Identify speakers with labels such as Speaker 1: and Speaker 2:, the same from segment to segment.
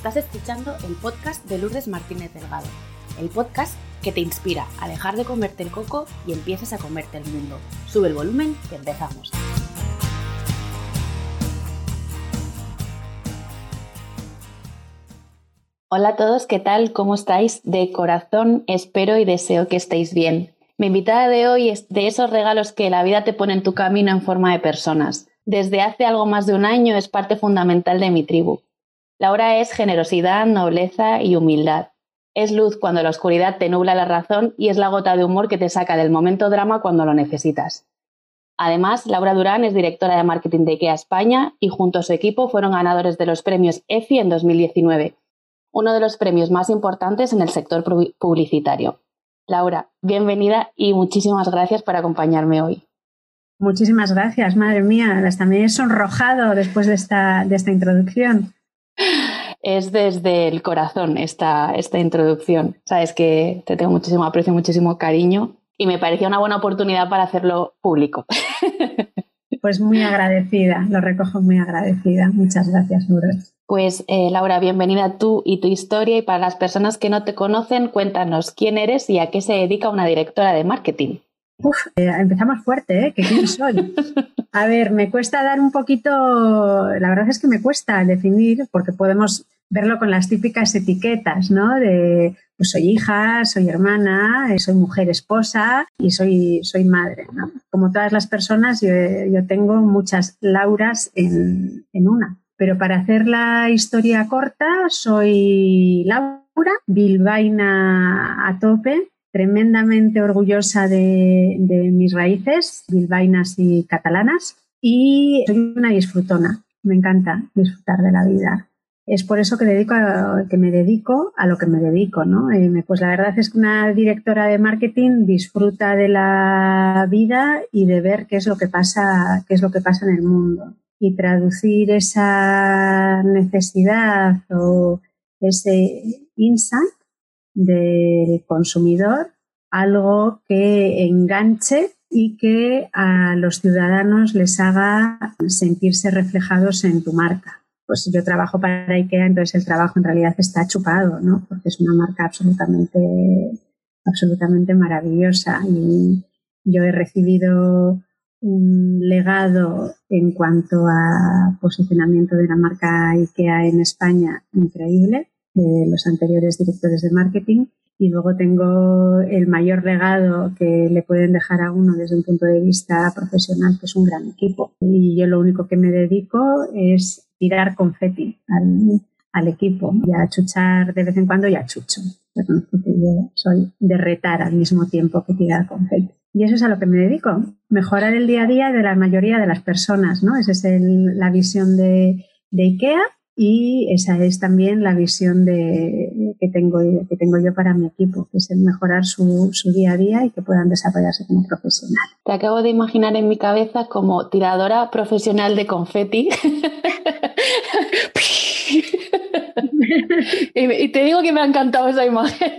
Speaker 1: Estás escuchando el podcast de Lourdes Martínez Delgado, el podcast que te inspira a dejar de comerte el coco y empieces a comerte el mundo. Sube el volumen y empezamos. Hola a todos, ¿qué tal? ¿Cómo estáis? De corazón espero y deseo que estéis bien. Mi invitada de hoy es de esos regalos que la vida te pone en tu camino en forma de personas. Desde hace algo más de un año es parte fundamental de mi tribu. Laura es generosidad, nobleza y humildad. Es luz cuando la oscuridad te nubla la razón y es la gota de humor que te saca del momento drama cuando lo necesitas. Además, Laura Durán es directora de marketing de IKEA España y junto a su equipo fueron ganadores de los premios EFI en 2019, uno de los premios más importantes en el sector publicitario. Laura, bienvenida y muchísimas gracias por acompañarme hoy.
Speaker 2: Muchísimas gracias, madre mía. Hasta me he sonrojado después de esta, de esta introducción
Speaker 1: es desde el corazón esta, esta introducción. Sabes que te tengo muchísimo aprecio, muchísimo cariño y me parecía una buena oportunidad para hacerlo público.
Speaker 2: Pues muy agradecida, lo recojo muy agradecida. Muchas gracias, Lourdes.
Speaker 1: Pues eh, Laura, bienvenida tú y tu historia y para las personas que no te conocen, cuéntanos quién eres y a qué se dedica una directora de marketing.
Speaker 2: Uf, eh, empezamos fuerte, ¿eh? ¿Que quién soy? A ver, me cuesta dar un poquito, la verdad es que me cuesta definir, porque podemos verlo con las típicas etiquetas, ¿no? De, pues soy hija, soy hermana, eh, soy mujer esposa y soy, soy madre, ¿no? Como todas las personas, yo, yo tengo muchas Lauras en, en una. Pero para hacer la historia corta, soy Laura, bilbaína a tope, tremendamente orgullosa de, mis raíces bilbainas y catalanas y soy una disfrutona. Me encanta disfrutar de la vida. Es por eso que, me dedico a lo que me dedico, ¿no? Eh, pues la verdad es que una directora de marketing disfruta de la vida y de ver qué es lo que pasa, qué es lo que pasa en el mundo. Y traducir esa necesidad o ese insight del consumidor, algo que enganche y que a los ciudadanos les haga sentirse reflejados en tu marca. Pues yo trabajo para IKEA, entonces el trabajo en realidad está chupado, ¿no? Porque es una marca absolutamente, absolutamente maravillosa y yo he recibido un legado en cuanto a posicionamiento de la marca IKEA en España increíble de los anteriores directores de marketing. Y luego tengo el mayor legado que le pueden dejar a uno desde un punto de vista profesional, que es un gran equipo. Y yo lo único que me dedico es tirar confeti al, al equipo y a chuchar de vez en cuando y a chucho. Yo soy de retar al mismo tiempo que tirar confeti. Y eso es a lo que me dedico, mejorar el día a día de la mayoría de las personas, ¿no? Esa es la visión de, de IKEA y esa es también la visión de, que, tengo, que tengo yo para mi equipo, que es el mejorar su, su día a día y que puedan desarrollarse como profesional.
Speaker 1: Te acabo de imaginar en mi cabeza como tiradora profesional de confeti. y, te digo que me ha encantado esa imagen.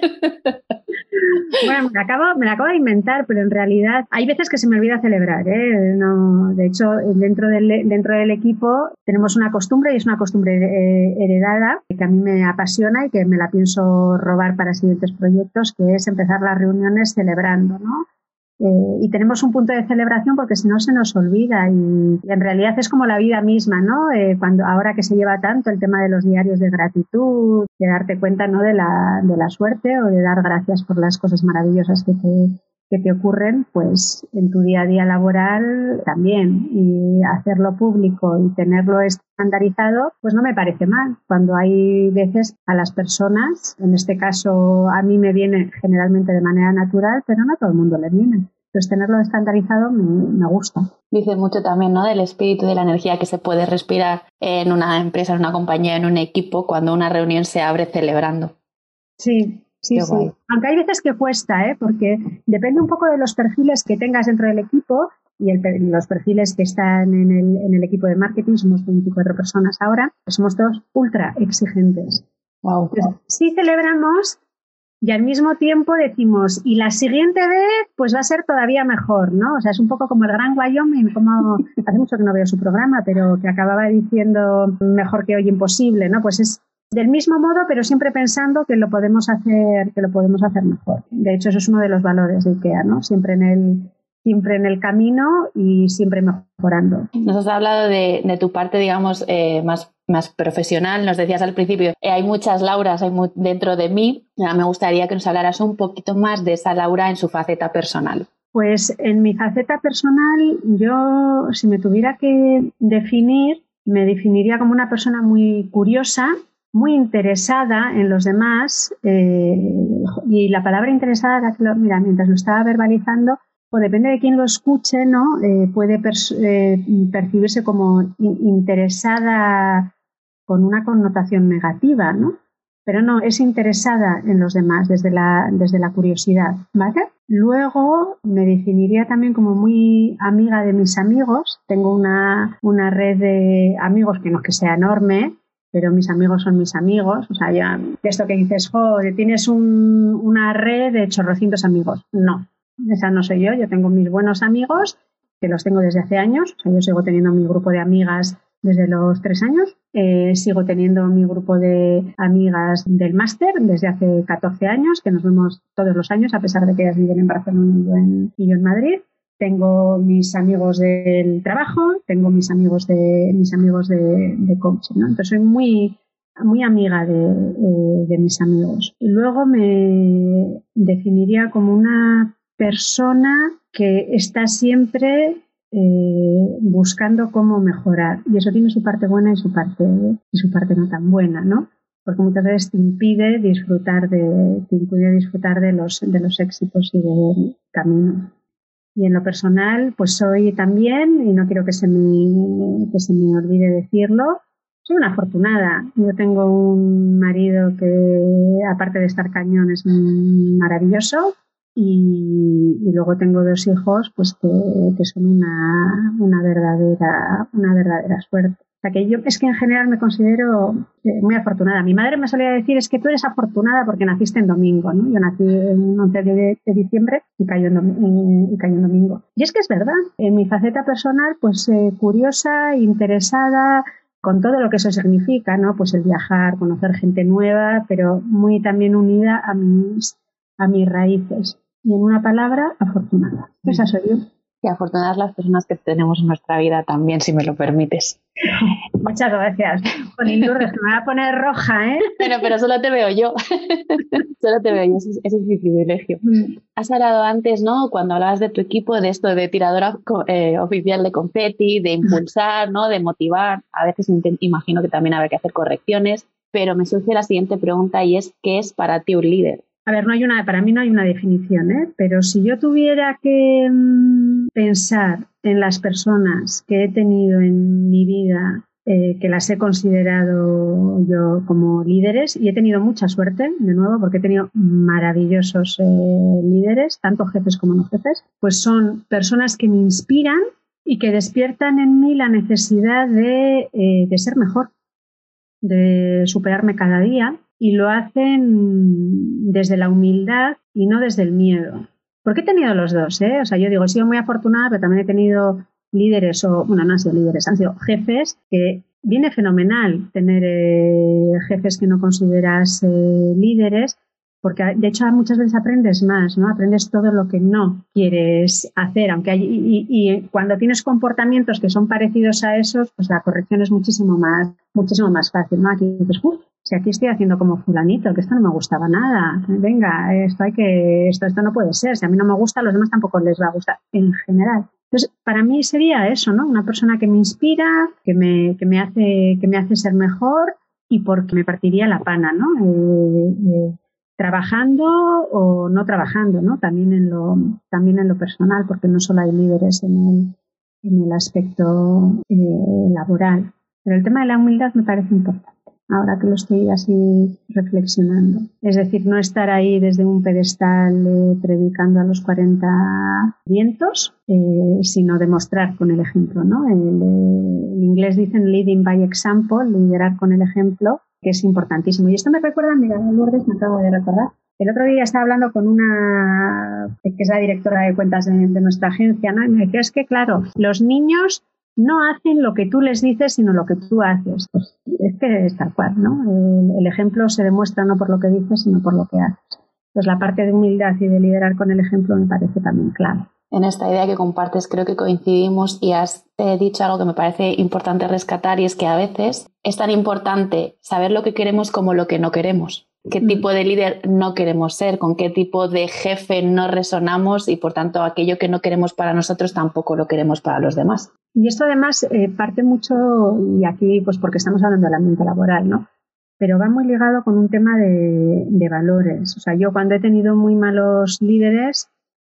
Speaker 2: Bueno, me la, acabo, me acabo de inventar, pero en realidad hay veces que se me olvida celebrar. ¿eh? No, de hecho, dentro del, dentro del equipo tenemos una costumbre y es una costumbre eh, heredada que a mí me apasiona y que me la pienso robar para siguientes proyectos, que es empezar las reuniones celebrando, ¿no? Eh, y tenemos un punto de celebración porque si no se nos olvida y, en realidad es como la vida misma, ¿no? Eh, cuando ahora que se lleva tanto el tema de los diarios de gratitud, de darte cuenta, ¿no? De la, de la suerte o de dar gracias por las cosas maravillosas que te, que te ocurren, pues en tu día a día laboral también. Y hacerlo público y tenerlo estandarizado, pues no me parece mal. Cuando hay veces a las personas, en este caso a mí me viene generalmente de manera natural, pero no a todo el mundo le viene. Entonces tenerlo estandarizado me, me gusta.
Speaker 1: Dice mucho también ¿no? del espíritu, de la energía que se puede respirar en una empresa, en una compañía, en un equipo, cuando una reunión se abre celebrando.
Speaker 2: Sí, Sí, sí. Aunque hay veces que cuesta, ¿eh? porque depende un poco de los perfiles que tengas dentro del equipo y los perfiles que están en el, en el, equipo de marketing, somos 24 personas ahora, somos todos ultra exigentes.
Speaker 1: Wow.
Speaker 2: sí celebramos y al mismo tiempo decimos, y la siguiente vez, pues va a ser todavía mejor, ¿no? O sea, es un poco como el Gran Wyoming, como hace mucho que no veo su programa, pero que acababa diciendo mejor que hoy imposible, ¿no? Pues es del mismo modo, pero siempre pensando que lo podemos hacer, que lo podemos hacer mejor. De hecho, eso es uno de los valores de IKEA, ¿no? Siempre en el, siempre en el camino y siempre mejorando.
Speaker 1: Nos has hablado de, tu parte, digamos, eh, más, más profesional. Nos decías al principio, eh, hay muchas Lauras hay dentro de mí. me gustaría que nos hablaras un poquito más de esa Laura en su faceta personal.
Speaker 2: Pues en mi faceta personal, yo, si me tuviera que definir, me definiría como una persona muy curiosa, muy interesada en los demás. Eh, y la palabra interesada, mira, mientras lo estaba verbalizando, o depende de quién lo escuche, ¿no? Eh, puede percibirse como interesada con una connotación negativa, ¿no? Pero no, es interesada en los demás desde la, desde la curiosidad, ¿vale? Luego me definiría también como muy amiga de mis amigos. Tengo una, una red de amigos que no es que sea enorme, pero mis amigos son mis amigos. O sea, ya, esto que dices, tienes una red de chorrocientos amigos. No, esa no soy yo, yo tengo mis buenos amigos, que los tengo desde hace años, yo sigo teniendo mi grupo de amigas desde los tres años, eh, sigo teniendo mi grupo de amigas del máster desde hace 14 años, que nos vemos todos los años, a pesar de que ellas viven en Barcelona y yo en, Madrid. Tengo mis amigos del trabajo, tengo mis amigos de mis amigos de, de coaching, ¿no? Entonces soy muy muy amiga de, eh, de mis amigos. Y luego me definiría como una persona que está siempre eh, buscando cómo mejorar. Y eso tiene su parte buena y su parte, y su parte no tan buena, ¿no? Porque muchas veces te impide disfrutar de, te impide disfrutar de los, de los éxitos y del camino. Y en lo personal, pues soy también, y no quiero que se me, que se me olvide decirlo, soy una afortunada. Yo tengo un marido que, aparte de estar cañón, es maravilloso y, luego tengo dos hijos pues que, son una, una, verdadera una verdadera suerte o sea que yo es que en general me considero eh, muy afortunada mi madre me solía decir es que tú eres afortunada porque naciste en domingo ¿no? yo nací en 11 de, diciembre y cayó en, y cayó en domingo y es que es verdad en mi faceta personal pues eh, curiosa interesada con todo lo que eso significa, ¿no? Pues el viajar, conocer gente nueva, pero muy también unida a mis, a mis raíces. Y en una palabra, afortunada. Esa soy yo.
Speaker 1: Y afortunadas las personas que tenemos en nuestra vida también, si me lo permites.
Speaker 2: Muchas gracias. Con Lourdes, me voy a poner roja, ¿eh?
Speaker 1: Bueno, pero solo te veo yo. solo te veo yo, ese, es mi privilegio. Mm. Has hablado antes, ¿no? Cuando hablabas de tu equipo, de esto de tiradora eh, oficial de confeti, de impulsar, ¿no? De motivar. A veces imagino que también habrá que hacer correcciones, pero me surge la siguiente pregunta y es, ¿qué es para ti un líder?
Speaker 2: A ver, no hay una, para mí no hay una definición, ¿eh? pero si yo tuviera que mm, pensar en las personas que he tenido en mi vida, eh, que las he considerado yo como líderes, y he tenido mucha suerte, de nuevo, porque he tenido maravillosos eh, líderes, tanto jefes como no jefes, pues son personas que me inspiran y que despiertan en mí la necesidad de, de ser mejor, de superarme cada día y lo hacen desde la humildad y no desde el miedo. Porque he tenido los dos, ¿eh? O sea, yo digo, he sido muy afortunada, pero también he tenido líderes, o, bueno, no han sido líderes, han sido jefes que viene fenomenal tener eh, jefes que no consideras eh, líderes, porque de hecho muchas veces aprendes más, ¿no? Aprendes todo lo que no quieres hacer, aunque y, cuando tienes comportamientos que son parecidos a esos, pues la corrección es muchísimo más, muchísimo más fácil, ¿no? Aquí dices, si aquí estoy haciendo como fulanito, que esto no me gustaba nada, venga, esto hay que, esto, esto no puede ser, si a mí no me gusta, a los demás tampoco les va a gustar, en general. Entonces, para mí sería eso, ¿no? Una persona que me inspira, que me, que me, hace, que me hace ser mejor y porque me partiría la pana, ¿no? Eh, eh, trabajando o no trabajando, ¿no? También en lo, también en lo personal, porque no solo hay líderes en el, en el aspecto eh, laboral. Pero el tema de la humildad me parece importante ahora que lo estoy así reflexionando. Es decir, no estar ahí desde un pedestal eh, predicando a los 40 vientos, eh, sino demostrar con el ejemplo. ¿no? El, en inglés dicen leading by example, liderar con el ejemplo, que es importantísimo. Y esto me recuerda, mira, Lourdes, me acabo de recordar, el otro día estaba hablando con una que es la directora de cuentas de, nuestra agencia, ¿no? Y me decía, es que claro, los niños no hacen lo que tú les dices, sino lo que tú haces. Pues es que es tal cual, ¿no? El, ejemplo se demuestra no por lo que dices, sino por lo que haces. Pues la parte de humildad y de liderar con el ejemplo me parece también clave.
Speaker 1: En esta idea que compartes creo que coincidimos y has dicho algo que me parece importante rescatar y es que a veces es tan importante saber lo que queremos como lo que no queremos qué mm. tipo de líder no queremos ser, con qué tipo de jefe no resonamos y por tanto aquello que no queremos para nosotros tampoco lo queremos para los demás.
Speaker 2: Y esto además eh, parte mucho, y aquí pues porque estamos hablando del ambiente laboral, ¿no? Pero va muy ligado con un tema de, de valores. O sea, yo cuando he tenido muy malos líderes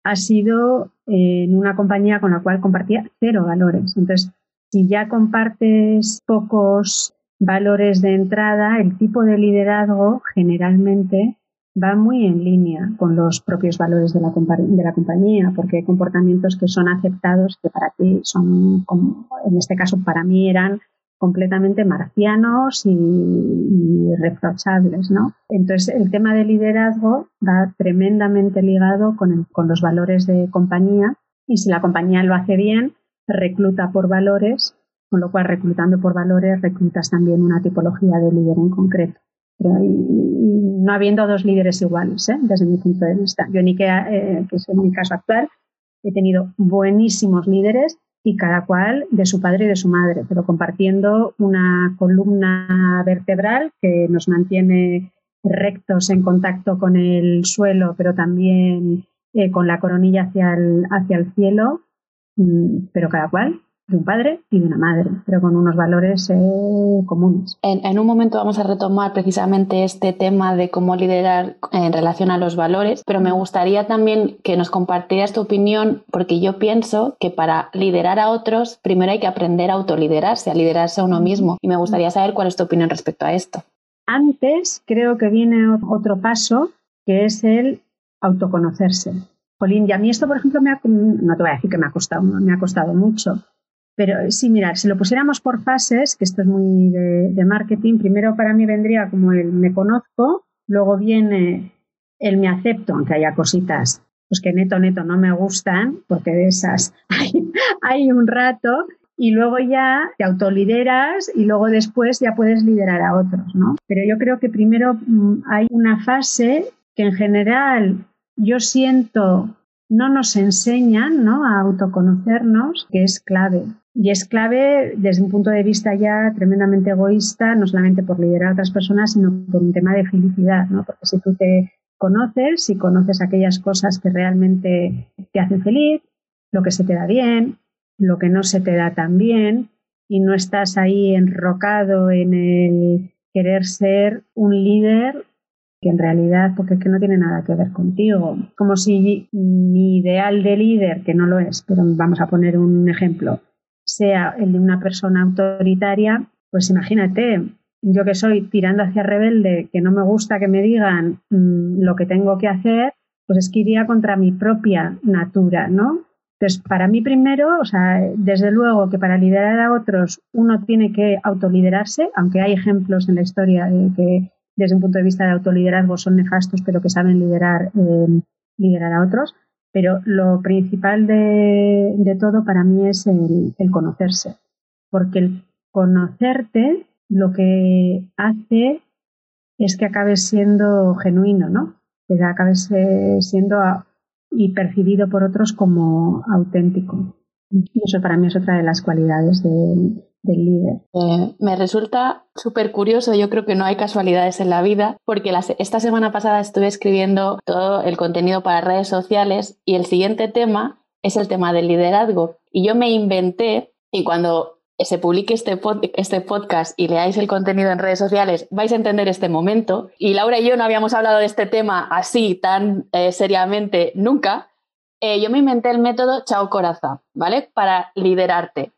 Speaker 2: ha sido en una compañía con la cual compartía cero valores. Entonces, si ya compartes pocos valores de entrada, el tipo de liderazgo generalmente va muy en línea con los propios valores de la, de la compañía, porque hay comportamientos que son aceptados que para ti son, en este caso para mí eran completamente marcianos y, reprochables, ¿no? Entonces el tema de liderazgo va tremendamente ligado con, con los valores de compañía y si la compañía lo hace bien, recluta por valores con lo cual reclutando por valores reclutas también una tipología de líder en concreto. y, no habiendo dos líderes iguales, ¿eh? desde mi punto de vista. Yo, ni que, eh, que es en mi caso actual, he tenido buenísimos líderes y cada cual de su padre y de su madre, pero compartiendo una columna vertebral que nos mantiene rectos en contacto con el suelo, pero también eh, con la coronilla hacia el, hacia el cielo, mm, pero cada cual de un padre y de una madre, pero con unos valores eh, comunes.
Speaker 1: En, un momento vamos a retomar precisamente este tema de cómo liderar en relación a los valores, pero me gustaría también que nos compartieras tu opinión, porque yo pienso que para liderar a otros, primero hay que aprender a autoliderarse, a liderarse a uno mismo, y me gustaría saber cuál es tu opinión respecto a esto.
Speaker 2: Antes creo que viene otro paso, que es el autoconocerse. Polín, y a mí esto, por ejemplo, me no te voy a decir que me ha costado, me ha costado mucho, pero sí, mira, si lo pusiéramos por fases, que esto es muy de, marketing, primero para mí vendría como el me conozco, luego viene el me acepto, aunque haya cositas pues que neto, neto no me gustan, porque de esas hay, hay un rato, y luego ya te autolideras y luego después ya puedes liderar a otros, ¿no? Pero yo creo que primero mm, hay una fase que en general yo siento no nos enseñan ¿no? a autoconocernos, que es clave. Y es clave desde un punto de vista ya tremendamente egoísta, no solamente por liderar a otras personas, sino por un tema de felicidad, ¿no? Porque si tú te conoces, si conoces aquellas cosas que realmente te hacen feliz, lo que se te da bien, lo que no se te da tan bien, y no estás ahí enrocado en el querer ser un líder que en realidad, porque es que no tiene nada que ver contigo. Como si mi ideal de líder, que no lo es, pero vamos a poner un ejemplo, sea el de una persona autoritaria, pues imagínate, yo que soy tirando hacia rebelde, que no me gusta que me digan mm, lo que tengo que hacer, pues es que iría contra mi propia natura, ¿no? Entonces, para mí primero, o sea, desde luego que para liderar a otros uno tiene que autoliderarse, aunque hay ejemplos en la historia de que desde un punto de vista de autoliderazgo son nefastos, pero que saben liderar, eh, liderar a otros. Pero lo principal de, todo para mí es el, conocerse, porque el conocerte lo que hace es que acabes siendo genuino, ¿no? Que acabes eh, siendo y percibido por otros como auténtico. Y eso para mí es otra de las cualidades de,
Speaker 1: Eh, me resulta súper curioso, yo creo que no hay casualidades en la vida, porque esta semana pasada estuve escribiendo todo el contenido para redes sociales y el siguiente tema es el tema del liderazgo. Y yo me inventé, y cuando se publique este, este podcast y leáis el contenido en redes sociales, vais a entender este momento. Y Laura y yo no habíamos hablado de este tema así tan eh, seriamente nunca. Eh, yo me inventé el método Chao Coraza, ¿vale? Para liderarte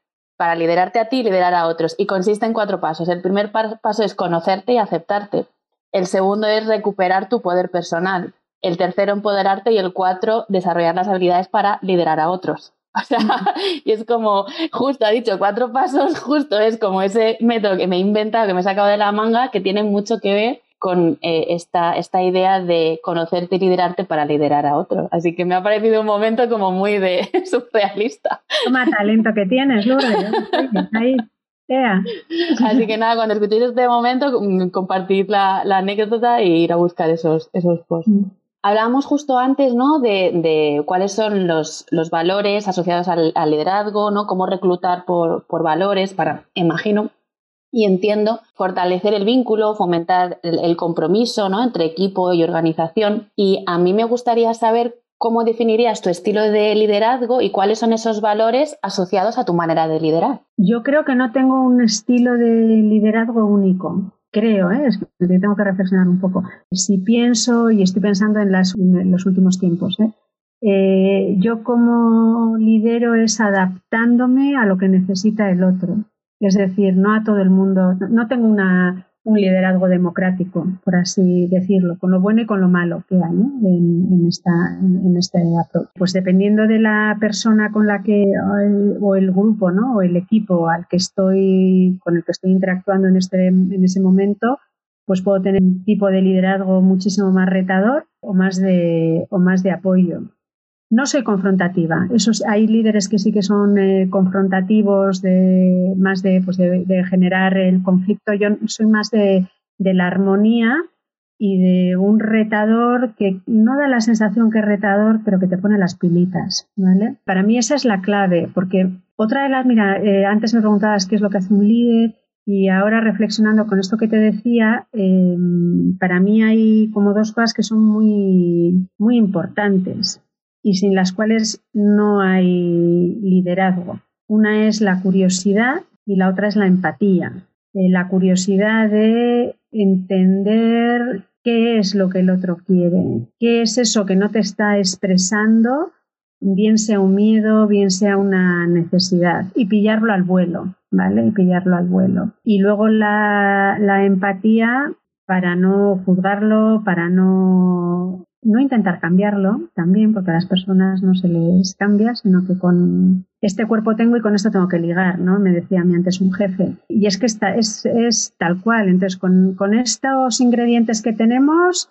Speaker 1: para liderarte a ti y liderar a otros. Y consiste en cuatro pasos. El primer paso es conocerte y aceptarte. El segundo es recuperar tu poder personal. El tercero, empoderarte. Y el cuatro, desarrollar las habilidades para liderar a otros. O sea, y es como, justo ha dicho cuatro pasos, justo es como ese método que me he inventado, que me he sacado de la manga, que tiene mucho que ver con eh, esta, esta idea de conocerte y liderarte para liderar a otros. Así que me ha parecido un momento como muy de surrealista.
Speaker 2: Toma talento que tienes, Lourdes. Ahí,
Speaker 1: Así que nada, cuando escuchéis este momento, mm, compartid la, anécdota e ir a buscar esos, esos posts. Mm. Hablábamos justo antes, ¿no? De, cuáles son los, los, valores asociados al, liderazgo, ¿no? Cómo reclutar por, por, valores para, imagino, y entiendo, fortalecer el vínculo, fomentar el, compromiso, ¿no? Entre equipo y organización. Y a mí me gustaría saber cómo definirías tu estilo de liderazgo y cuáles son esos valores asociados a tu manera de liderar.
Speaker 2: Yo creo que no tengo un estilo de liderazgo único creo, ¿eh? es que tengo que reflexionar un poco. Si pienso, y estoy pensando en, los últimos tiempos, ¿eh? Eh, yo como lidero es adaptándome a lo que necesita el otro. Es decir, no a todo el mundo, no tengo una, un liderazgo democrático, por así decirlo, con lo bueno y con lo malo que hay en, esta, en este approach. Pues dependiendo de la persona con la que, o el, grupo, ¿no? o el equipo al que estoy, con el que estoy interactuando en, este, en ese momento, pues puedo tener un tipo de liderazgo muchísimo más retador o más de, o más de apoyo. No soy confrontativa. Esos, hay líderes que sí que son eh, confrontativos, más pues de, de, generar el conflicto. Yo soy más de, la armonía y de un retador que no da la sensación que es retador, pero que te pone las pilitas. ¿vale? Para mí esa es la clave, porque otra de las, mira, eh, antes me preguntabas qué es lo que hace un líder. Y ahora reflexionando con esto que te decía, em, para mí hay como dos cosas que son muy, muy importantes y sin las cuales no hay liderazgo. Una es la curiosidad y la otra es la empatía. Eh, la curiosidad de entender qué es lo que el otro quiere, qué es eso que no te está expresando, bien sea un miedo, bien sea una necesidad, y pillarlo al vuelo, ¿vale? Y pillarlo al vuelo. Y luego la, la empatía para no juzgarlo, para no no intentar cambiarlo también, porque a las personas no se les cambia, sino que con este cuerpo tengo y con esto tengo que ligar, ¿no? Me decía a mí antes un jefe. Y es que está, es, es tal cual. Entonces, con, con estos ingredientes que tenemos,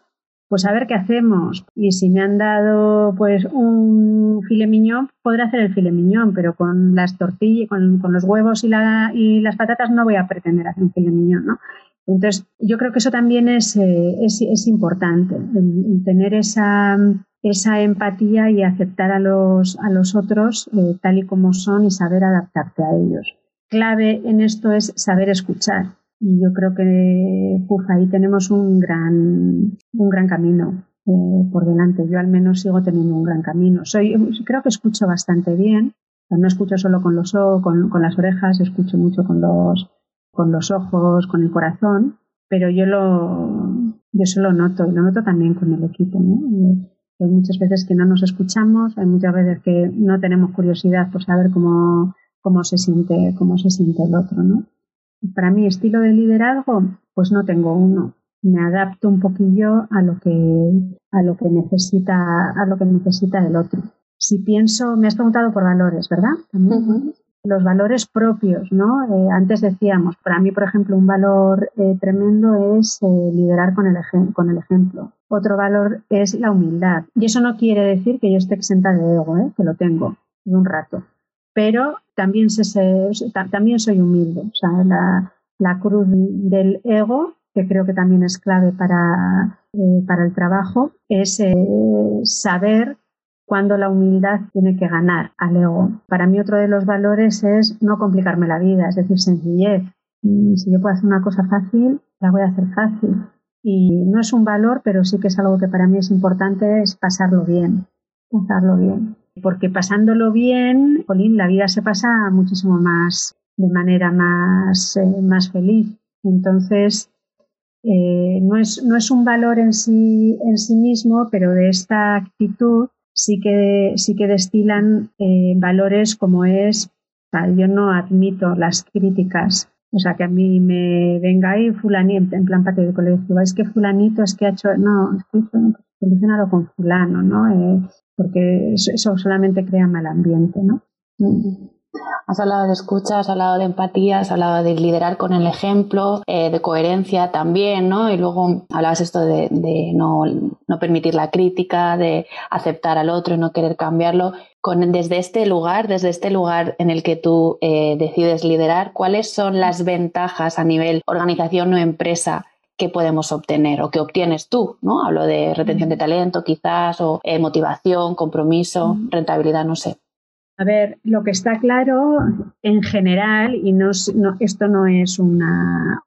Speaker 2: pues a ver qué hacemos. Y si me han dado pues un file miñón, podré hacer el file miñón, pero con las tortillas, con, con los huevos y, la, y las patatas no voy a pretender hacer un file miñón, ¿no? Entonces, yo creo que eso también es, eh, es, importante, el, tener esa, esa, empatía y aceptar a los, a los otros eh, tal y como son y saber adaptarte a ellos. Clave en esto es saber escuchar. Y yo creo que ahí tenemos un gran, un gran camino eh, por delante. Yo al menos sigo teniendo un gran camino. Soy, creo que escucho bastante bien. No escucho solo con los con, con las orejas, escucho mucho con los, con los ojos, con el corazón, pero yo lo, yo eso lo noto y lo noto también con el equipo. ¿no? Hay muchas veces que no nos escuchamos, hay muchas veces que no tenemos curiosidad por saber cómo, cómo, se, siente, cómo se siente el otro. ¿no? Para mí, estilo de liderazgo, pues no tengo uno. Me adapto un poquillo a lo que, a lo que necesita, a lo que necesita el otro. Si pienso, me has preguntado por valores, ¿verdad? Los valores propios, ¿no? Eh, antes decíamos, para mí, por ejemplo, un valor eh, tremendo es eh, liderar con el, con el ejemplo. Otro valor es la humildad. Y eso no quiere decir que yo esté exenta de ego, que lo tengo de un rato. Pero también, se, también soy humilde. O sea, la, la, cruz del ego, que creo que también es clave para, para el trabajo, es saber cuando la humildad tiene que ganar al ego. Para mí otro de los valores es no complicarme la vida, es decir, sencillez. si yo puedo hacer una cosa fácil, la voy a hacer fácil. Y no es un valor, pero sí que es algo que para mí es importante, es pasarlo bien, pasarlo bien. Porque pasándolo bien, Colín, la vida se pasa muchísimo más, de manera más, eh, más feliz. Entonces, eh, no, es, no es un valor en sí, en sí mismo, pero de esta actitud sí que, sí que destilan eh, valores como es, yo no admito las críticas, o sea, que a mí me venga ahí fulanito, en plan patio de colegio, es que fulanito es que ha hecho, no, es solucionado con fulano, ¿no? Eh, porque eso, solamente crea mal ambiente, ¿no?
Speaker 1: Has hablado de escucha, has hablado de empatía, has hablado de liderar con el ejemplo, eh, de coherencia también, ¿no? Y luego hablabas esto de, no, permitir la crítica, de aceptar al otro y no querer cambiarlo. Con, desde este lugar, desde este lugar en el que tú eh, decides liderar, ¿cuáles son las ventajas a nivel organización o empresa que podemos obtener o que obtienes tú, ¿no? Hablo de retención de talento quizás o eh, motivación, compromiso, rentabilidad, no sé.
Speaker 2: A ver, lo que está claro en general, y no, esto no es una,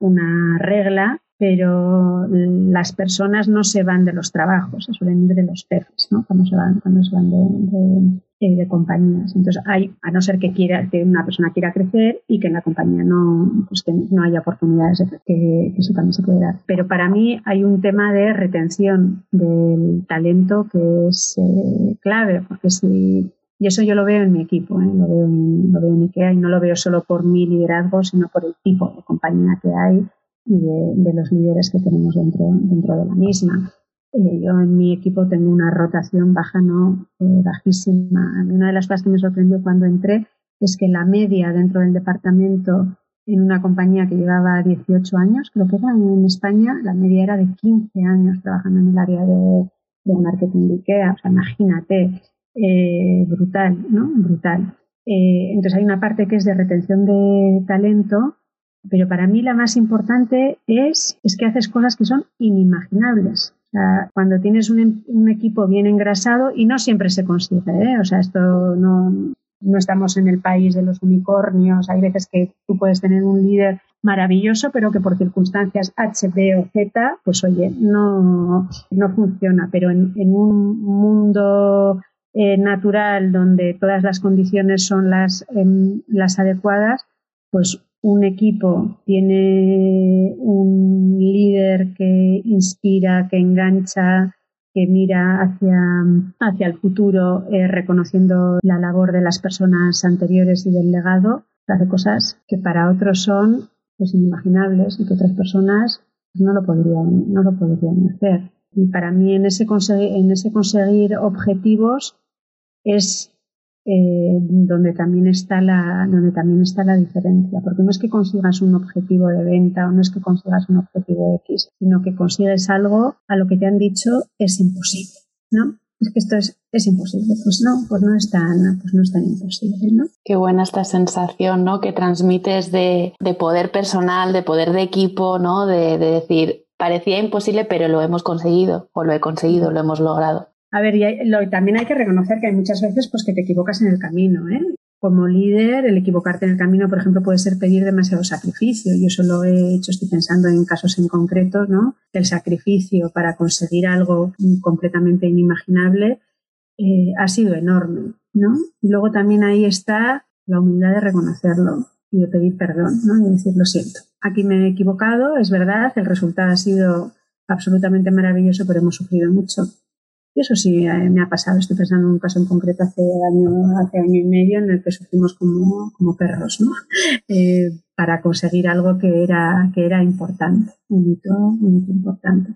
Speaker 2: regla, pero las personas no se van de los trabajos, se suelen ir de los jefes, ¿no? Cuando se van, cuando se van de, eh, compañías. Entonces, hay, a no ser que quiera, que una persona quiera crecer y que en la compañía no, pues no haya oportunidades de que, eso también se puede dar. Pero para mí hay un tema de retención del talento que es eh, clave, porque si y eso yo lo veo en mi equipo, ¿eh? lo, veo en, lo veo en IKEA y no lo veo solo por mi liderazgo, sino por el tipo de compañía que hay y de, los líderes que tenemos dentro, dentro de la misma. Eh, yo en mi equipo tengo una rotación baja, no eh, bajísima. A mí una de las cosas que me sorprendió cuando entré es que la media dentro del departamento en una compañía que llevaba 18 años, creo que era en España, la media era de 15 años trabajando en el área de, de marketing de IKEA. O sea, imagínate, eh, brutal, ¿no? Brutal. Eh, entonces hay una parte que es de retención de talento, pero para mí la más importante es, es que haces cosas que son inimaginables. O sea, cuando tienes un, equipo bien engrasado, y no siempre se consigue, ¿eh? o sea, esto no, no estamos en el país de los unicornios, hay veces que tú puedes tener un líder maravilloso, pero que por circunstancias H, B o Z, pues oye, no, no funciona. Pero en un mundo eh, natural donde todas las condiciones son las, em, las adecuadas, pues un equipo tiene un líder que inspira, que engancha, que mira hacia, hacia el futuro, eh, reconociendo la labor de las personas anteriores y del legado, hace cosas que para otros son pues, inimaginables y que otras personas no lo podrían, no lo podrían hacer. Y para mí en ese, en ese conseguir objetivos es eh, donde también está la donde también está la diferencia porque no es que consigas un objetivo de venta o no es que consigas un objetivo X sino que consigues algo a lo que te han dicho es imposible no es que esto es, es imposible. Pues no pues no es tan pues no es tan imposible no
Speaker 1: qué buena esta sensación no que transmites de, de poder personal de poder de equipo no de, de decir parecía imposible pero lo hemos conseguido o lo he conseguido lo hemos logrado
Speaker 2: a ver, y también hay que reconocer que hay muchas veces pues, que te equivocas en el camino. ¿eh? Como líder, el equivocarte en el camino, por ejemplo, puede ser pedir demasiado sacrificio. Yo eso lo he hecho, estoy pensando en casos en concreto, ¿no? El sacrificio para conseguir algo completamente inimaginable eh, ha sido enorme, ¿no? Y luego también ahí está la humildad de reconocerlo y de pedir perdón, ¿no? Y decir, lo siento. Aquí me he equivocado, es verdad, el resultado ha sido absolutamente maravilloso, pero hemos sufrido mucho. Y eso sí eh, me ha pasado. Estoy pensando en un caso en concreto hace año, hace año y medio en el que sufrimos como, como perros, ¿no? Eh, para conseguir algo que era, que era importante, un hito, un hito importante.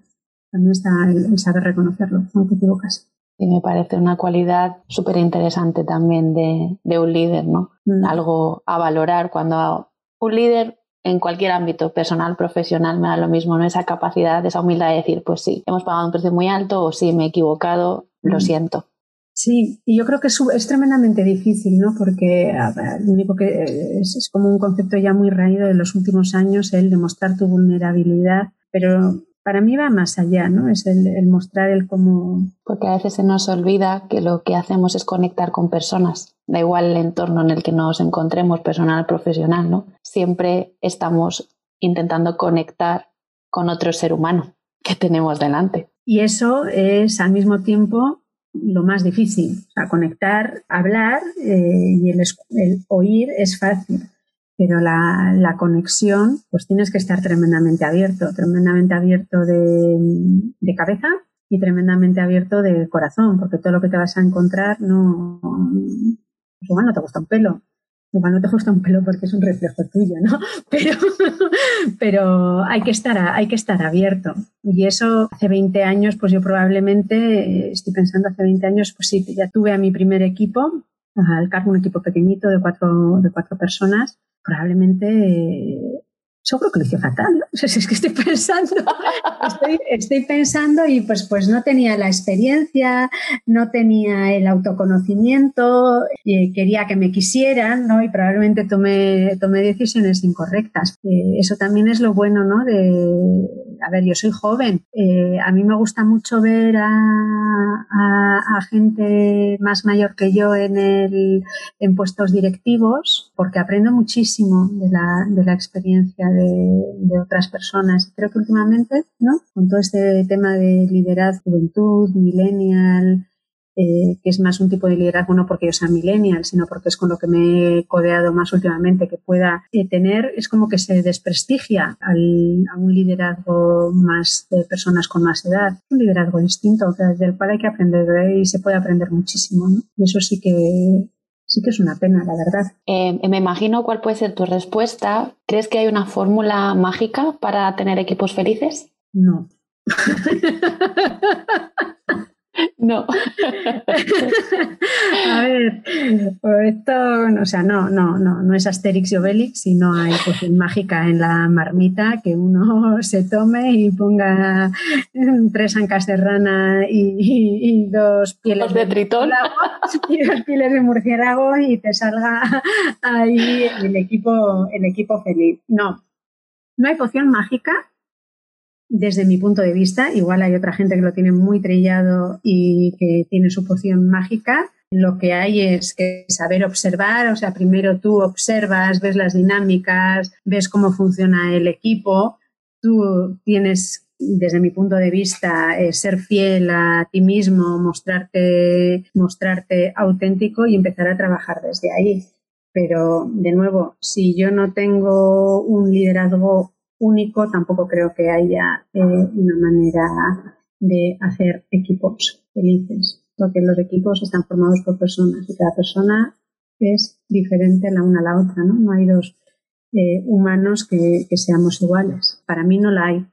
Speaker 2: También está el, saber reconocerlo, aunque te equivocas.
Speaker 1: Y me parece una cualidad súper interesante también de, de, un líder, ¿no? Mm. Algo a valorar cuando un líder en cualquier ámbito, personal, profesional, me da lo mismo, ¿no? Esa capacidad, esa humildad de decir, pues sí, hemos pagado un precio muy alto o sí, me he equivocado, lo mm. siento.
Speaker 2: Sí, y yo creo que es, es tremendamente difícil, ¿no? Porque lo único que es, es, como un concepto ya muy raído de los últimos años, el demostrar tu vulnerabilidad, pero para mí va más allá, ¿no? Es el, mostrar el cómo...
Speaker 1: Porque a veces se nos olvida que lo que hacemos es conectar con personas. Da igual el entorno en el que nos encontremos, personal, profesional, ¿no? Siempre estamos intentando conectar con otro ser humano que tenemos delante.
Speaker 2: Y eso es al mismo tiempo lo más difícil. O sea, conectar, hablar eh, y el, el oír es fácil pero la, conexión, pues tienes que estar tremendamente abierto, tremendamente abierto de, cabeza y tremendamente abierto de corazón, porque todo lo que te vas a encontrar no, pues igual no te gusta un pelo, igual no te gusta un pelo porque es un reflejo tuyo, ¿no? Pero, hay, que estar, hay que estar abierto. Y eso hace 20 años, pues yo probablemente, estoy pensando hace 20 años, pues sí, ya tuve a mi primer equipo, al cargo un equipo pequeñito de cuatro, de cuatro personas, probablemente yo creo que lo hice fatal. es que estoy pensando, estoy, pensando y pues, pues no tenía la experiencia, no tenía el autoconocimiento, y quería que me quisieran, ¿no? Y probablemente tomé, tomé decisiones incorrectas. Eh, eso también es lo bueno, ¿no? De, a ver, yo soy joven. Eh, a mí me gusta mucho ver a, a, gente más mayor que yo en, el, en puestos directivos, porque aprendo muchísimo de la, de la experiencia de, otras personas. Creo que últimamente, ¿no? Con todo este tema de liderazgo, juventud, millennial, eh, que es más un tipo de liderazgo no porque yo sea millennial, sino porque es con lo que me he codeado más últimamente, que pueda eh, tener, es como que se desprestigia al, a un liderazgo más de personas con más edad, un liderazgo distinto, del cual hay que aprender y se puede aprender muchísimo. Y eso sí que sí que es una pena, la verdad.
Speaker 1: Eh, me imagino cuál puede ser tu respuesta. ¿Crees que hay una fórmula mágica para tener equipos felices?
Speaker 2: No.
Speaker 1: No.
Speaker 2: a ver, esto, o sea, no, no, no, no es Asterix y Obelix, sino hay poción mágica en la marmita que uno se tome y ponga tres ancas de rana y, dos pieles
Speaker 1: de, tritón
Speaker 2: y dos pieles de murciélago y te salga ahí el equipo, el equipo feliz. No, no hay poción mágica, desde mi punto de vista. Igual hay otra gente que lo tiene muy trillado y que tiene su poción mágica. Lo que hay es que saber observar, o sea, primero tú observas, ves las dinámicas, ves cómo funciona el equipo, tú tienes, desde mi punto de vista, eh, ser fiel a ti mismo, mostrarte, mostrarte auténtico y empezar a trabajar desde ahí. Pero, de nuevo, si yo no tengo un liderazgo único, tampoco creo que haya eh, una manera de hacer equipos felices, porque los equipos están formados por personas y cada persona es diferente la una a la otra, ¿no? No hay dos eh, humanos que, que, seamos iguales. Para mí no la hay.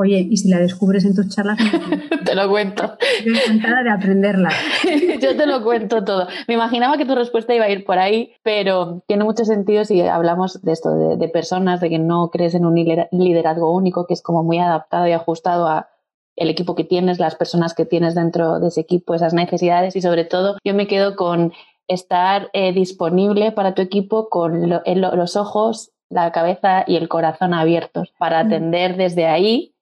Speaker 2: Oye, y si la descubres en tus charlas,
Speaker 1: te lo cuento.
Speaker 2: Estoy encantada de aprenderla.
Speaker 1: Yo te lo cuento todo. Me imaginaba que tu respuesta iba a ir por ahí, pero tiene mucho sentido si hablamos de esto, de, personas, de que no crees en un liderazgo único, que es como muy adaptado y ajustado a el equipo que tienes, las personas que tienes dentro de ese equipo, esas necesidades y sobre todo yo me quedo con estar eh, disponible para tu equipo con los ojos, la cabeza y el corazón abiertos para mm. atender desde ahí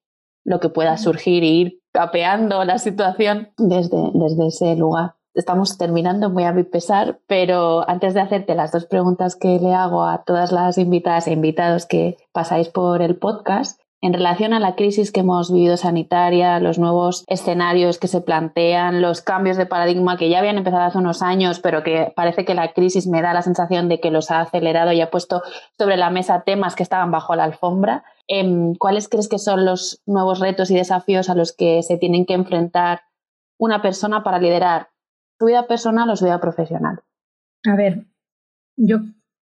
Speaker 1: lo que pueda surgir e ir capeando la situación desde, desde ese lugar. Estamos terminando muy a mi pesar, pero antes de hacerte las dos preguntas que le hago a todas las invitadas e invitados que pasáis por el podcast, en relación a la crisis que hemos vivido sanitaria, los nuevos escenarios que se plantean, los cambios de paradigma que ya habían empezado hace unos años, pero que parece que la crisis me da la sensación de que los ha acelerado y ha puesto sobre la mesa temas que estaban bajo la alfombra. Em, ¿Cuáles crees que son los nuevos retos y desafíos a los que se tienen que enfrentar una persona para liderar su vida personal o su vida profesional?
Speaker 2: A ver, yo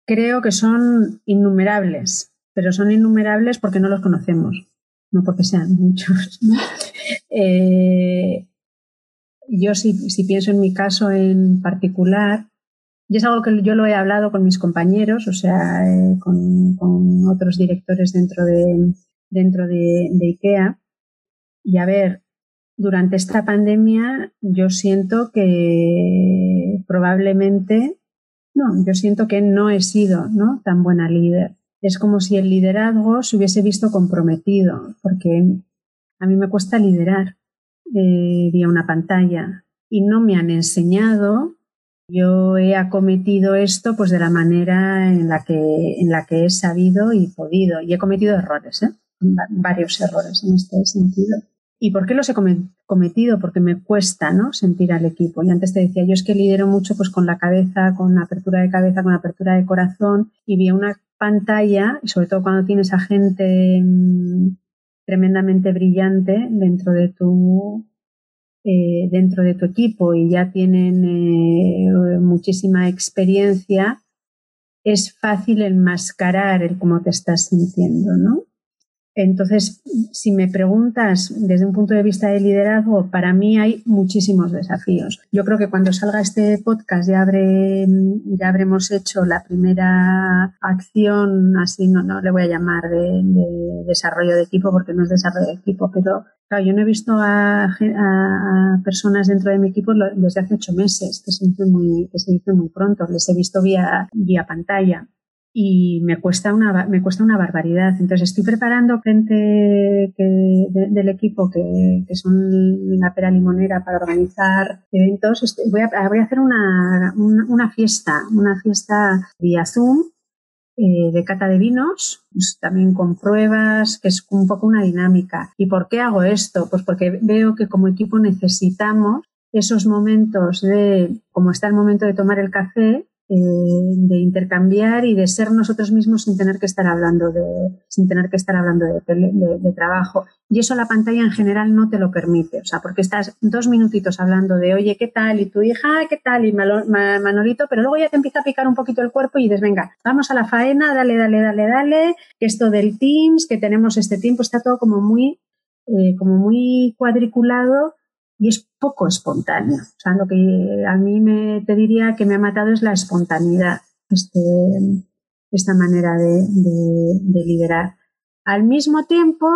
Speaker 2: creo que son innumerables, pero son innumerables porque no los conocemos, no porque sean muchos. Eh, yo si pienso en mi caso en particular, y es algo que yo lo he hablado con mis compañeros, o sea, eh, con, otros directores dentro de, dentro de, IKEA. Y a ver, durante esta pandemia yo siento que probablemente, no, yo siento que no he sido ¿no? tan buena líder. Es como si el liderazgo se hubiese visto comprometido, porque a mí me cuesta liderar eh, vía una pantalla y no me han enseñado yo he acometido esto pues de la manera en la que, en la que he sabido y podido. Y he cometido errores, ¿eh? varios errores en este sentido. ¿Y por qué los he cometido? Porque me cuesta ¿no? sentir al equipo. Y antes te decía, yo es que lidero mucho pues, con la cabeza, con apertura de cabeza, con apertura de corazón. Y vi una pantalla, y sobre todo cuando tienes a gente mm, tremendamente brillante dentro de tu eh, dentro de tu equipo y ya tienen eh, muchísima experiencia, es fácil enmascarar el cómo te estás sintiendo, ¿no? Entonces, si me preguntas desde un punto de vista de liderazgo, para mí hay muchísimos desafíos. Yo creo que cuando salga este podcast ya, habré, ya habremos hecho la primera acción, así no, no le voy a llamar de, desarrollo de equipo porque no es desarrollo de equipo, pero yo no he visto a, personas dentro de mi equipo desde hace ocho meses, que se dice muy, que se dice muy pronto. Les he visto vía, vía pantalla y me cuesta una, me cuesta una barbaridad. Entonces estoy preparando gente del equipo que, que, son la pera limonera para organizar eventos. voy, a, voy a hacer una, una, fiesta, una fiesta vía Zoom eh, de cata de vinos, pues también con pruebas, que es un poco una dinámica. ¿Y por qué hago esto? Pues porque veo que como equipo necesitamos esos momentos de, como está el momento de tomar el café, eh, de intercambiar y de ser nosotros mismos sin tener que estar hablando de, sin tener que estar hablando de, trabajo. Y eso la pantalla en general no te lo permite. O sea, porque estás dos minutitos hablando de, oye, ¿qué tal? Y tu hija, ¿qué tal? Y Manolito, pero luego ya te empieza a picar un poquito el cuerpo y dices, venga, vamos a la faena, dale, dale, dale, dale, que esto del Teams, que tenemos este tiempo, está todo como muy, eh, como muy cuadriculado y es poco espontáneo. O sea, lo que a mí me, te diría que me ha matado es la espontaneidad, este, esta manera de, liderar. Al mismo tiempo,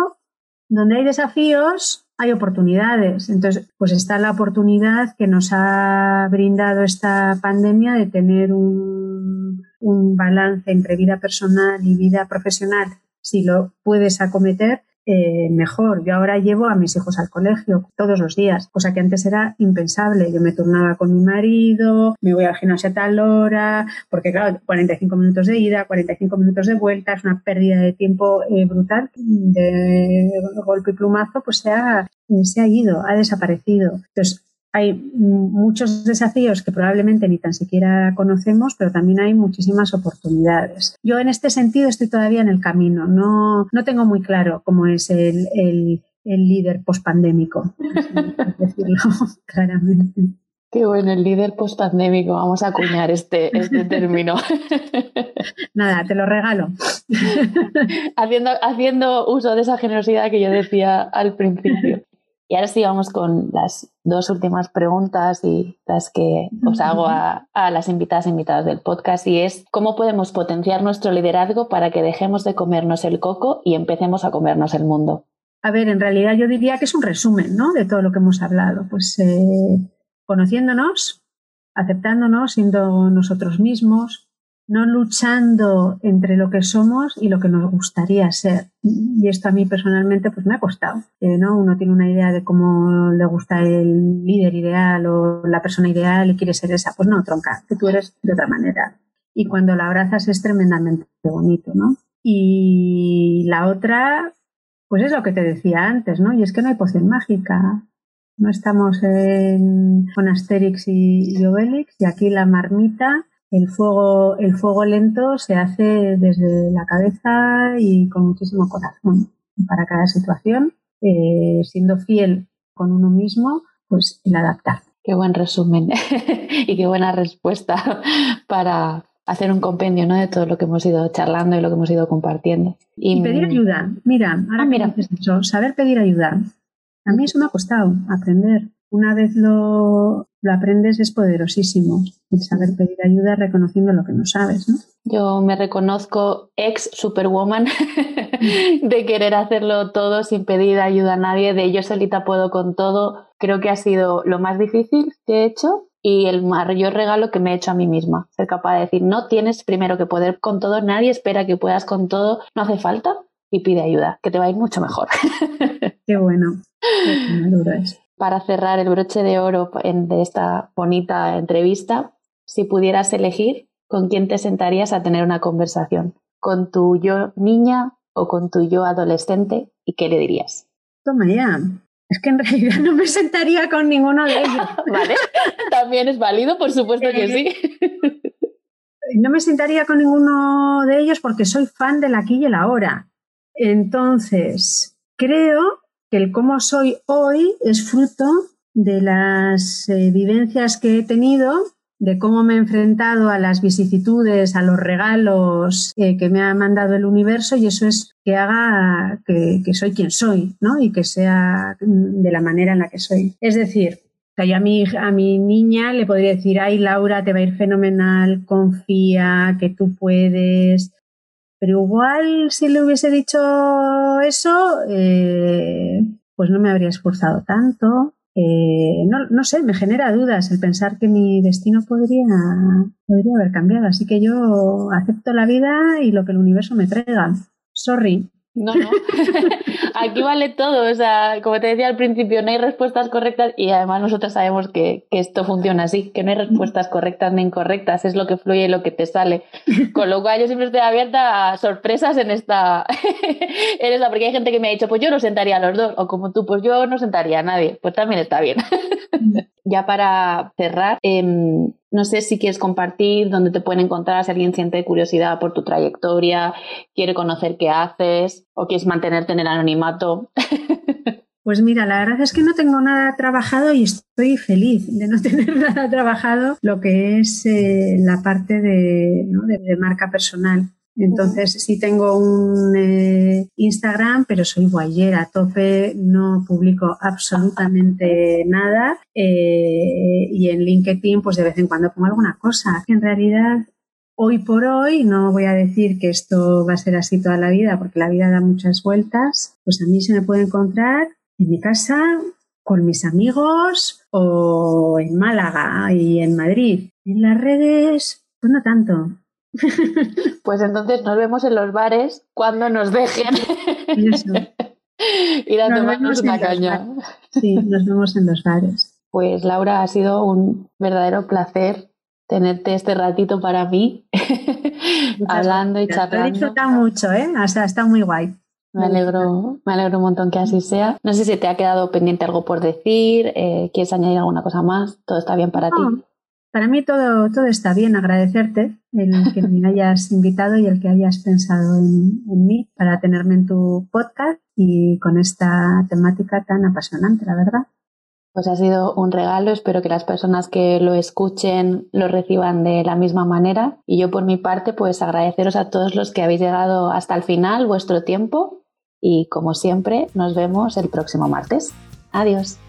Speaker 2: donde hay desafíos, hay oportunidades. Entonces, pues está la oportunidad que nos ha brindado esta pandemia de tener un, un balance entre vida personal y vida profesional, si lo puedes acometer, eh, mejor. Yo ahora llevo a mis hijos al colegio todos los días, cosa que antes era impensable. Yo me turnaba con mi marido, me voy al gimnasio a tal hora, porque claro, 45 minutos de ida, 45 minutos de vuelta, es una pérdida de tiempo eh, brutal. De golpe y plumazo, pues se ha, se ha ido, ha desaparecido. Entonces, hay muchos desafíos que probablemente ni tan siquiera conocemos, pero también hay muchísimas oportunidades. Yo en este sentido estoy todavía en el camino, no, no tengo muy claro cómo es el, el, el líder pospandémico, decirlo claramente.
Speaker 1: Qué bueno, el líder pospandémico. Vamos a acuñar este, este término.
Speaker 2: Nada, te lo regalo.
Speaker 1: haciendo, haciendo uso de esa generosidad que yo decía al principio. Y ahora sí vamos con las dos últimas preguntas y las que os hago a, las invitadas e invitados del podcast y es ¿cómo podemos potenciar nuestro liderazgo para que dejemos de comernos el coco y empecemos a comernos el mundo?
Speaker 2: A ver, en realidad yo diría que es un resumen ¿no? de todo lo que hemos hablado. Pues eh, conociéndonos, aceptándonos, siendo nosotros mismos, no luchando entre lo que somos y lo que nos gustaría ser. Y esto a mí personalmente pues me ha costado. Eh, ¿no? Uno tiene una idea de cómo le gusta el líder ideal o la persona ideal y quiere ser esa. Pues no, tronca, que tú eres de otra manera. Y cuando la abrazas es tremendamente bonito, ¿no? Y la otra, pues es lo que te decía antes, ¿no? Y es que no hay poción mágica. No estamos en, con Asterix y, y Obelix y aquí la marmita el fuego, el fuego lento se hace desde la cabeza y con muchísimo corazón para cada situación, eh, siendo fiel con uno mismo, pues el adaptar.
Speaker 1: Qué buen resumen y qué buena respuesta para hacer un compendio ¿no? de todo lo que hemos ido charlando y lo que hemos ido compartiendo.
Speaker 2: Y, pedir ayuda. Mira, ahora ah, mira. saber pedir ayuda. A mí eso me ha costado aprender una vez lo, aprendes es poderosísimo. El saber pedir ayuda reconociendo lo que no sabes, ¿no?
Speaker 1: Yo me reconozco ex superwoman de querer hacerlo todo sin pedir ayuda a nadie, de yo solita puedo con todo. Creo que ha sido lo más difícil que he hecho y el mayor regalo que me he hecho a mí misma. Ser capaz de decir, no tienes primero que poder con todo, nadie espera que puedas con todo, no hace falta y pide ayuda, que te va a ir mucho mejor.
Speaker 2: Qué bueno. Qué es
Speaker 1: para cerrar el broche de oro de esta bonita entrevista, si pudieras elegir con quién te sentarías a tener una conversación, con tu yo niña o con tu yo adolescente, ¿y qué le dirías?
Speaker 2: Toma ya. Es que en realidad no me sentaría con ninguno de ellos.
Speaker 1: vale, también es válido, por supuesto que sí.
Speaker 2: no me sentaría con ninguno de ellos porque soy fan del aquí y el ahora. Entonces, creo que el cómo soy hoy es fruto de las eh, vivencias que he tenido de cómo me he enfrentado a las vicisitudes, a los regalos eh, que me ha mandado el universo y eso es que haga que, soy quien soy, ¿no? Y que sea de la manera en la que soy. Es decir, yo a mi, a mi niña le podría decir, ay Laura, te va a ir fenomenal, confía, que tú puedes. Pero igual si le hubiese dicho eso, eh, pues no me habría esforzado tanto eh, no, no, sé, me genera dudas el pensar que mi destino podría, podría haber cambiado. Así que yo acepto la vida y lo que el universo me traiga. Sorry.
Speaker 1: No, no. Aquí vale todo. O sea, como te decía al principio, no hay respuestas correctas y además nosotros sabemos que, esto funciona así, que no hay respuestas correctas ni incorrectas, es lo que fluye y lo que te sale. Con lo cual yo siempre estoy abierta a sorpresas en esta, en esta porque hay gente que me ha dicho, pues yo no sentaría a los dos, o como tú, pues yo no sentaría a nadie. Pues también está bien. ya para cerrar, em, no sé si quieres compartir dónde te pueden encontrar, si alguien siente curiosidad por tu trayectoria, quiere conocer qué haces o quieres mantenerte en el anonimato.
Speaker 2: Pues mira, la verdad es que no tengo nada trabajado y estoy feliz de no tener nada trabajado lo que es eh, la parte de, de marca personal. Entonces sí tengo un eh, Instagram, pero soy guayera a tope, no publico absolutamente nada. Eh, y en LinkedIn, pues de vez en cuando pongo alguna cosa. En realidad, hoy por hoy, no voy a decir que esto va a ser así toda la vida, porque la vida da muchas vueltas. Pues a mí se me puede encontrar en mi casa, con mis amigos o en Málaga y en Madrid. En las redes, pues no tanto.
Speaker 1: Pues entonces nos vemos en los bares cuando nos dejen. Ir a tomarnos una caña.
Speaker 2: Sí, nos vemos en los bares.
Speaker 1: Pues Laura, ha sido un verdadero placer tenerte este ratito para mí, hablando y charlando.
Speaker 2: Lo he disfrutado mucho, ¿eh? O sea, está muy guay.
Speaker 1: Me alegro, me alegro un montón que así sea. No sé si te ha quedado pendiente algo por decir, eh, quieres añadir alguna cosa más, todo está bien para ti.
Speaker 2: Para mí todo, todo está bien, agradecerte el que me hayas invitado y el que hayas pensado en, mí para tenerme en tu podcast y con esta temática tan apasionante, la verdad.
Speaker 1: Pues ha sido un regalo, espero que las personas que lo escuchen lo reciban de la misma manera y yo por mi parte pues agradeceros a todos los que habéis llegado hasta el final vuestro tiempo y como siempre nos vemos el próximo martes. Adiós.